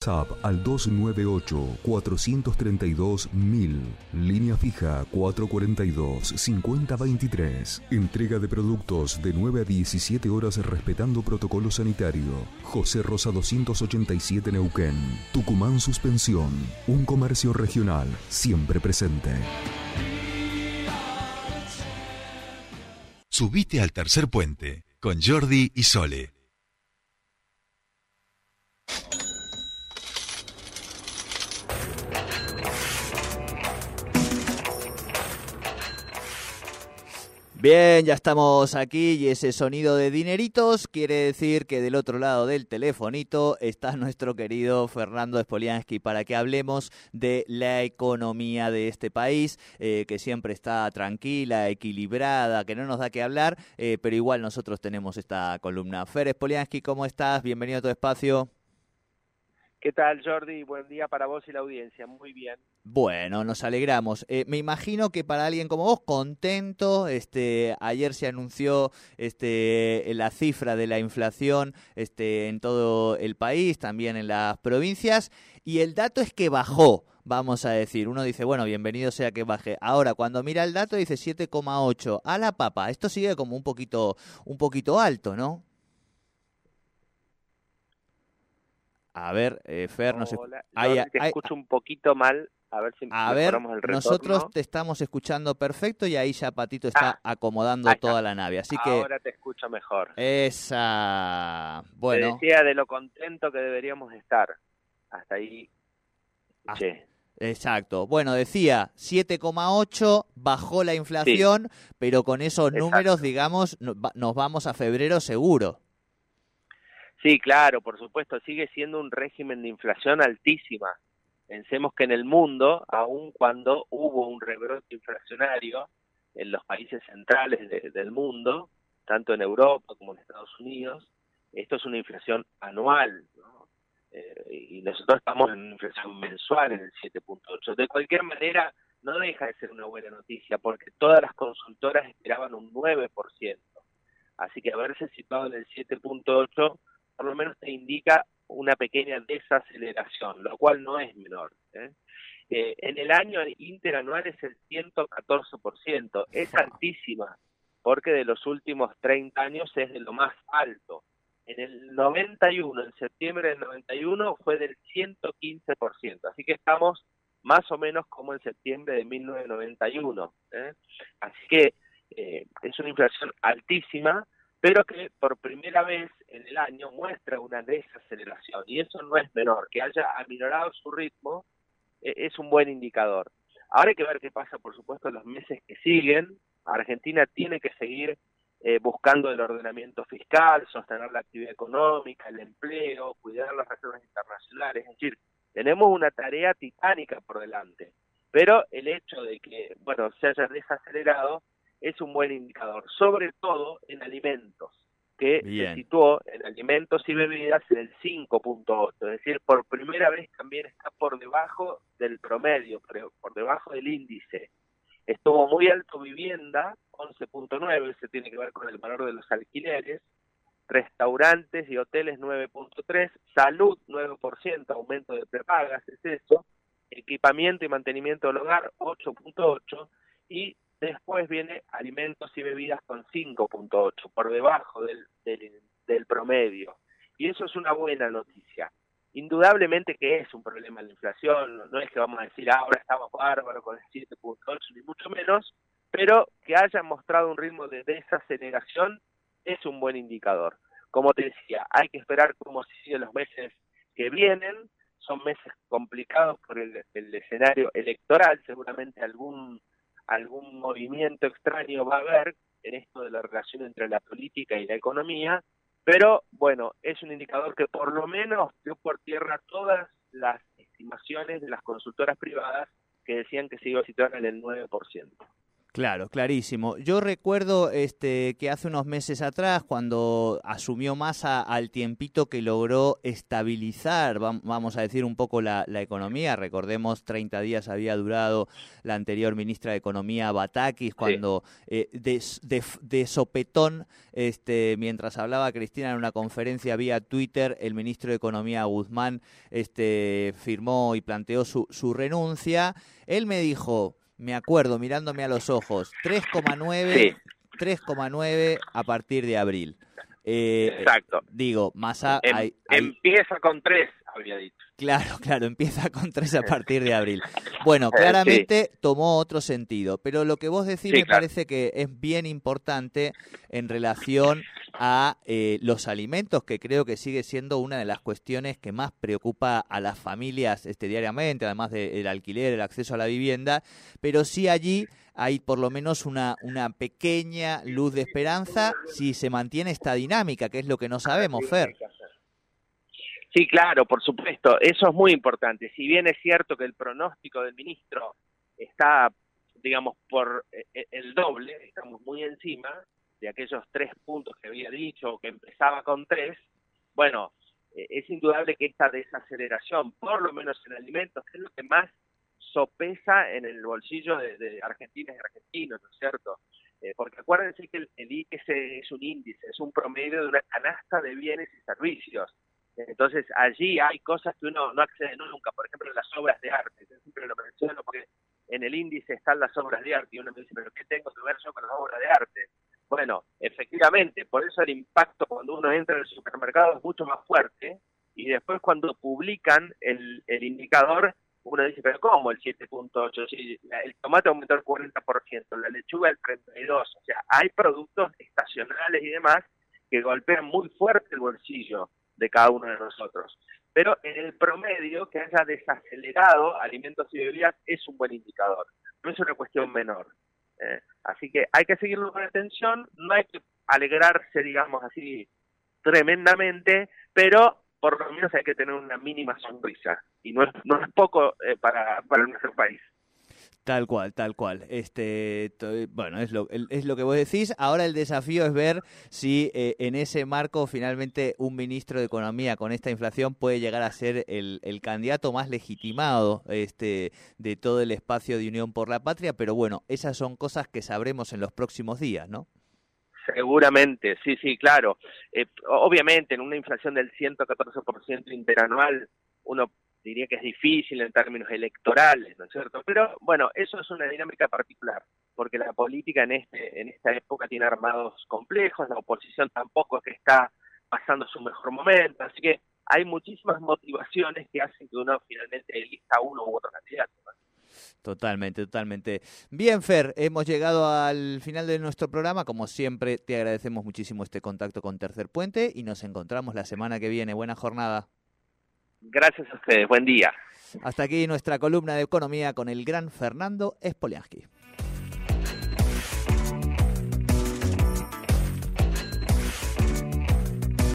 WhatsApp al 298-432-1000. Línea fija 442-5023. Entrega de productos de 9 a 17 horas respetando protocolo sanitario. José Rosa 287 Neuquén. Tucumán Suspensión. Un comercio regional siempre presente. Subite al tercer puente con Jordi y Sole. Bien, ya estamos aquí y ese sonido de dineritos quiere decir que del otro lado del telefonito está nuestro querido Fernando Spoliansky para que hablemos de la economía de este país, eh, que siempre está tranquila, equilibrada, que no nos da que hablar, eh, pero igual nosotros tenemos esta columna. Fer Spoliansky, ¿cómo estás? Bienvenido a tu espacio. ¿Qué tal, Jordi? Buen día para vos y la audiencia. Muy bien. Bueno, nos alegramos. Eh, me imagino que para alguien como vos, contento, este, ayer se anunció este, la cifra de la inflación este, en todo el país, también en las provincias, y el dato es que bajó, vamos a decir. Uno dice, bueno, bienvenido sea que baje. Ahora, cuando mira el dato, dice 7,8 a la papa. Esto sigue como un poquito, un poquito alto, ¿no? A ver, eh, Fer, no sé. te escucho un poquito mal. A ver si a ver, nosotros te estamos escuchando perfecto y ahí ya Patito está ah, acomodando toda la nave. Así que ahora te escucho mejor. Esa, bueno. Te decía de lo contento que deberíamos estar. Hasta ahí. Ah, exacto. Bueno, decía 7,8 bajó la inflación, pero con esos números, digamos, nos vamos a febrero seguro. Sí, claro, por supuesto, sigue siendo un régimen de inflación altísima. Pensemos que en el mundo, aun cuando hubo un rebrote inflacionario en los países centrales del mundo, tanto en Europa como en Estados Unidos, esto es una inflación anual, ¿no? Eh, y nosotros estamos en una inflación mensual en el 7.8. De cualquier manera, no deja de ser una buena noticia, porque todas las consultoras esperaban un 9%. Así que haberse situado en el 7.8 por lo menos te indica una pequeña desaceleración, lo cual no es menor. ¿eh? Eh, en el año interanual es el 114%, es altísima, porque de los últimos 30 años es de lo más alto. En el 91, en septiembre del 91, fue del 115%, así que estamos más o menos como en septiembre de 1991. ¿eh? Así que es una inflación altísima, pero que por primera vez en el año muestra una desaceleración y eso no es menor, que haya aminorado su ritmo eh, es un buen indicador. Ahora hay que ver qué pasa, por supuesto, en los meses que siguen. Argentina tiene que seguir eh, buscando el ordenamiento fiscal, sostener la actividad económica, el empleo, cuidar las reservas internacionales, es decir, tenemos una tarea titánica por delante. Pero el hecho de que, bueno, se haya desacelerado es un buen indicador, sobre todo en alimentos, que se situó en alimentos y bebidas en el 5.8, es decir, por primera vez también está por debajo del promedio, por debajo del índice. Estuvo muy alto vivienda, 11.9, se tiene que ver con el valor de los alquileres, restaurantes y hoteles 9.3, salud 9%, aumento de prepagas, es eso, equipamiento y mantenimiento del hogar 8.8 y Después viene alimentos y bebidas con 5.8, por debajo del, del, promedio. Y eso es una buena noticia. Indudablemente que es un problema la inflación, no es que vamos a decir ah, ahora estamos bárbaros con el 7.8, ni mucho menos, pero que haya mostrado un ritmo de desaceleración es un buen indicador. Como te decía, hay que esperar cómo siguen los meses que vienen, son meses complicados por el escenario electoral, seguramente algún algún movimiento extraño va a haber en esto de la relación entre la política y la economía, pero bueno, es un indicador que por lo menos dio por tierra todas las estimaciones de las consultoras privadas que decían que se iba a situar en el 9%. Claro, clarísimo. Yo recuerdo este, que hace unos meses atrás, cuando asumió Massa al tiempito que logró estabilizar, vamos a decir, un poco la, economía, recordemos 30 días había durado la anterior ministra de Economía, Batakis, cuando eh, de, sopetón, este, mientras hablaba Cristina en una conferencia vía Twitter, el ministro de Economía, Guzmán, este, firmó y planteó su, su renuncia. Él me dijo, me acuerdo mirándome a los ojos, 3,9 3,9 a partir de abril. Eh, Exacto. Digo, Massa... Em, empieza con 3, había dicho. Claro, claro, empieza con 3 a partir de abril. Bueno, claramente tomó otro sentido, pero lo que vos decís me parece que es bien importante en relación a eh, los alimentos, que creo que sigue siendo una de las cuestiones que más preocupa a las familias este, diariamente, además del alquiler, el acceso a la vivienda, pero sí allí hay por lo menos una, una pequeña luz de esperanza si se mantiene esta dinámica, que es lo que no sabemos, Fer. Sí, claro, por supuesto, eso es muy importante. Si bien es cierto que el pronóstico del ministro está, digamos, por eh, eh, el doble, estamos muy encima de aquellos tres puntos que había dicho, que empezaba con tres, bueno, eh, es indudable que esta desaceleración, por lo menos en alimentos, es lo que más sopesa en el bolsillo de, argentinas y argentinos, ¿no es cierto? porque acuérdense que el, el IPC es un índice, es un promedio de una canasta de bienes y servicios entonces allí hay cosas que uno no accede nunca, por ejemplo las obras de arte, yo siempre lo menciono porque en el índice están las obras de arte y uno me dice, pero ¿qué tengo que ver yo con las obras de arte? Bueno, efectivamente, por eso el impacto cuando uno entra en el supermercado es mucho más fuerte y después cuando publican el, indicador, uno dice, pero ¿cómo el 7.8? Si el tomate aumentó el 40%, la lechuga el 32%, o sea, hay productos estacionales y demás que golpean muy fuerte el bolsillo de cada uno de nosotros. Pero en el promedio, que haya desacelerado alimentos y bebidas es un buen indicador, no es una cuestión menor. ¿eh? así que hay que seguirlo con atención, no hay que alegrarse, digamos así, tremendamente, pero por lo menos hay que tener una mínima sonrisa, y no es, no es poco eh, para, para nuestro país. Tal cual, tal cual. Este, bueno, es lo, es lo que vos decís. Ahora el desafío es ver si eh, en ese marco finalmente un ministro de Economía con esta inflación puede llegar a ser el, el, candidato más legitimado este, de todo el espacio de Unión por la Patria. Pero bueno, esas son cosas que sabremos en los próximos días, ¿no? Seguramente, sí, sí, claro. Eh, obviamente, en una inflación del 114% interanual, uno diría que es difícil en términos electorales, ¿no es cierto? Pero bueno, eso es una dinámica particular, porque la política en este en esta época tiene armados complejos, la oposición tampoco es que está pasando su mejor momento, así que hay muchísimas motivaciones que hacen que uno finalmente elija uno u otro candidato. Totalmente, totalmente. Bien, Fer, hemos llegado al final de nuestro programa. Como siempre, te agradecemos muchísimo este contacto con Tercer Puente y nos encontramos la semana que viene. Buena jornada. Gracias a ustedes, buen día. Hasta aquí nuestra columna de economía con el gran Fernando Spoliansky.